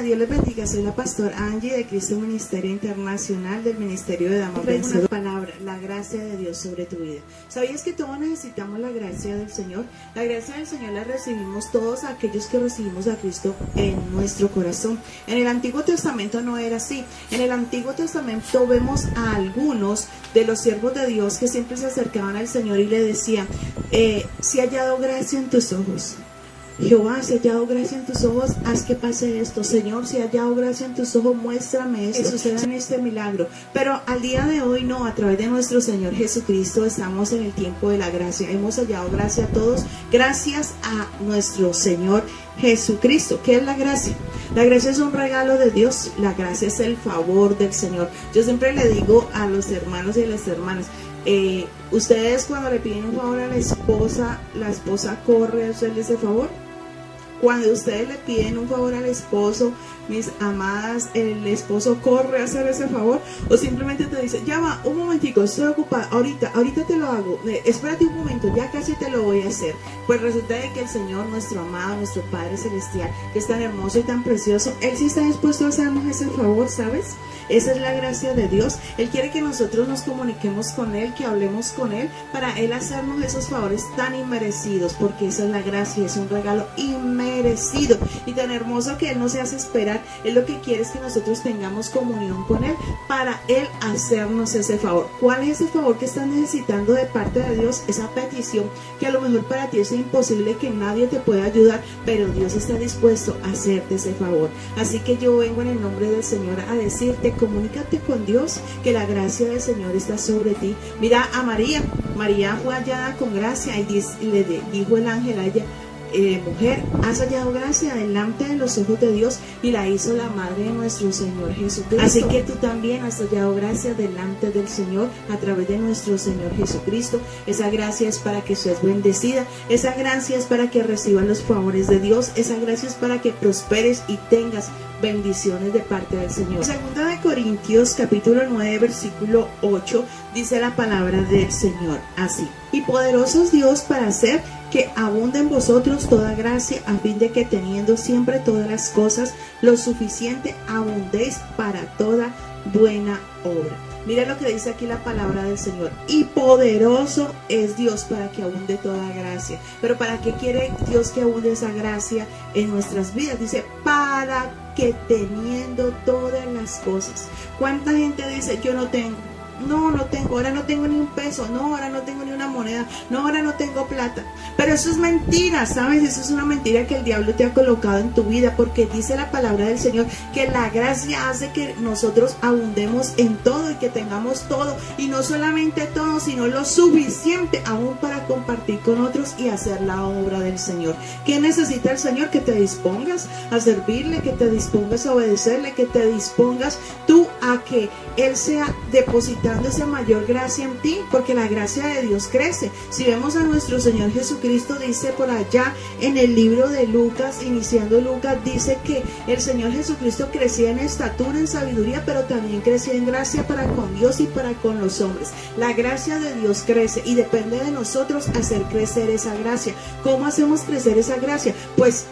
Dios les bendiga, soy la pastora Angie de Cristo Ministerio Internacional del Ministerio de Damas Vencedor. Palabra, la gracia de Dios sobre tu vida. ¿Sabías que todos necesitamos la gracia del Señor? La gracia del Señor la recibimos todos aquellos que recibimos a Cristo en nuestro corazón. En el Antiguo Testamento no era así. En el Antiguo Testamento vemos a algunos de los siervos de Dios que siempre se acercaban al Señor y le decían, eh, si ha hallado gracia en tus ojos. Jehová, si ha hallado gracia en tus ojos, haz que pase esto. Señor, si ha hallado gracia en tus ojos, muéstrame esto. Suceda en este milagro. Pero al día de hoy no, a través de nuestro Señor Jesucristo estamos en el tiempo de la gracia. Hemos hallado gracia a todos gracias a nuestro Señor Jesucristo. ¿Qué es la gracia? La gracia es un regalo de Dios. La gracia es el favor del Señor. Yo siempre le digo a los hermanos y a las hermanas, eh, ustedes cuando le piden un favor a la esposa, la esposa corre a hacerle ese favor. Cuando ustedes le piden un favor al esposo, mis amadas, el esposo corre a hacer ese favor o simplemente te dice, ya va, un momentico, estoy ocupada, ahorita, ahorita te lo hago, eh, espérate un momento, ya casi te lo voy a hacer. Pues resulta de que el Señor, nuestro amado, nuestro Padre Celestial, que es tan hermoso y tan precioso, Él sí está dispuesto a hacernos ese favor, ¿sabes? Esa es la gracia de Dios. Él quiere que nosotros nos comuniquemos con Él, que hablemos con Él, para Él hacernos esos favores tan inmerecidos, porque esa es la gracia, es un regalo y tan hermoso que Él no se hace esperar. Él lo que quiere es que nosotros tengamos comunión con Él para Él hacernos ese favor. ¿Cuál es ese favor que estás necesitando de parte de Dios? Esa petición que a lo mejor para ti es imposible que nadie te pueda ayudar, pero Dios está dispuesto a hacerte ese favor. Así que yo vengo en el nombre del Señor a decirte comunícate con Dios, que la gracia del Señor está sobre ti. Mira a María, María fue hallada con gracia y, le dijo el ángel a ella, eh, mujer, has hallado gracia delante de los ojos de Dios y la hizo la madre de nuestro Señor Jesucristo. Así que tú también has hallado gracia delante del Señor a través de nuestro Señor Jesucristo. Esa gracia es para que seas bendecida, esa gracia es para que recibas los favores de Dios, esa gracia es para que prosperes y tengas bendiciones de parte del Señor. Segunda de Corintios capítulo 9 versículo 8 dice la palabra del Señor así. Y poderosos Dios para hacer que abunde en vosotros toda gracia, a fin de que teniendo siempre todas las cosas lo suficiente, abundéis para toda buena obra. Mira lo que dice aquí la palabra del Señor. Y poderoso es Dios para que abunde toda gracia. Pero ¿para qué quiere Dios que abunde esa gracia en nuestras vidas? Dice, para que teniendo todas las cosas. ¿Cuánta gente dice, yo no tengo? No, no tengo, ahora no tengo ni un peso, no, ahora no tengo ni una moneda, no, ahora no tengo plata. Pero eso es mentira, ¿sabes? Eso es una mentira que el diablo te ha colocado en tu vida, porque dice la palabra del Señor que la gracia hace que nosotros abundemos en todo y que tengamos todo, y no solamente todo, sino lo suficiente aún para compartir con otros y hacer la obra del Señor. ¿Qué necesita el Señor? Que te dispongas a servirle, que te dispongas a obedecerle, que te dispongas tú a que Él sea depositado esa mayor gracia en ti, porque la gracia de Dios crece. Si vemos a nuestro Señor Jesucristo, dice por allá en el libro de Lucas, iniciando Lucas, dice que el Señor Jesucristo crecía en estatura, en sabiduría, pero también crecía en gracia para con Dios y para con los hombres. La gracia de Dios crece y depende de nosotros hacer crecer esa gracia. ¿Cómo hacemos crecer esa gracia? Pues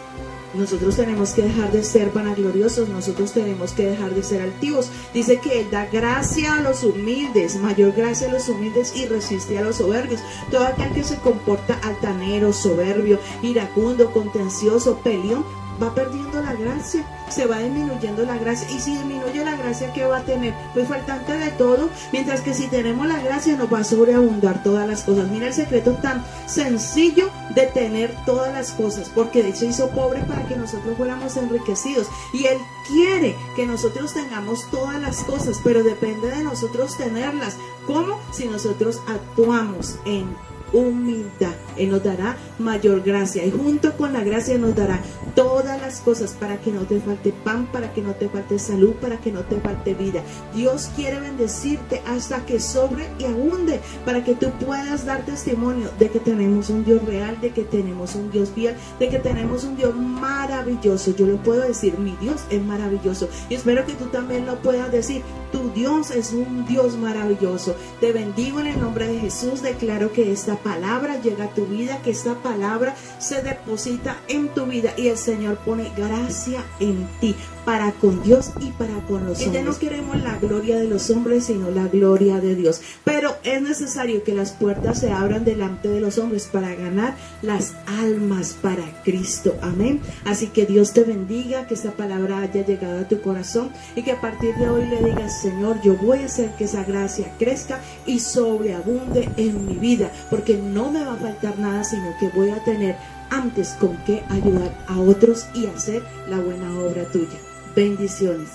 nosotros tenemos que dejar de ser vanagloriosos, nosotros tenemos que dejar de ser altivos. Dice que Él da gracia a los humildes, mayor gracia a los humildes y resiste a los soberbios. Todo aquel que se comporta altanero, soberbio, iracundo, contencioso, peleón, va perdiendo la gracia, se va disminuyendo la gracia. Y si disminuye la gracia, ¿qué va a tener? Pues faltante de todo, mientras que si tenemos la gracia nos va a sobreabundar todas las cosas. Mira el secreto tan sencillo de tener todas las cosas, porque de hecho hizo pobre para que nosotros fuéramos enriquecidos. Y Él quiere que nosotros tengamos todas las cosas, pero depende de nosotros tenerlas. ¿Cómo? Si nosotros actuamos en humildad. Él nos dará mayor gracia y junto con la gracia nos dará todas las cosas para que no te falte pan, para que no te falte salud, para que no te falte vida. Dios quiere bendecirte hasta que sobre y abunde para que tú puedas dar testimonio de que tenemos un Dios real, de que tenemos un Dios fiel, de que tenemos un Dios maravilloso. Yo lo puedo decir, mi Dios es maravilloso y espero que tú también lo puedas decir. Tu Dios es un Dios maravilloso. Te bendigo en el nombre de Jesús. Declaro que esta palabra llega a tu vida, que esta palabra se deposita en tu vida y el Señor pone gracia en ti para con Dios y para con los hombres. Ya no queremos la gloria de los hombres, sino la gloria de Dios. Pero es necesario que las puertas se abran delante de los hombres para ganar las almas para Cristo. Amén. Así que Dios te bendiga, que esta palabra haya llegado a tu corazón y que a partir de hoy le digas, Señor, yo voy a hacer que esa gracia crezca y sobreabunde en mi vida, porque no me va a faltar nada, sino que voy a tener antes con qué ayudar a otros y hacer la buena obra tuya. Bendiciones.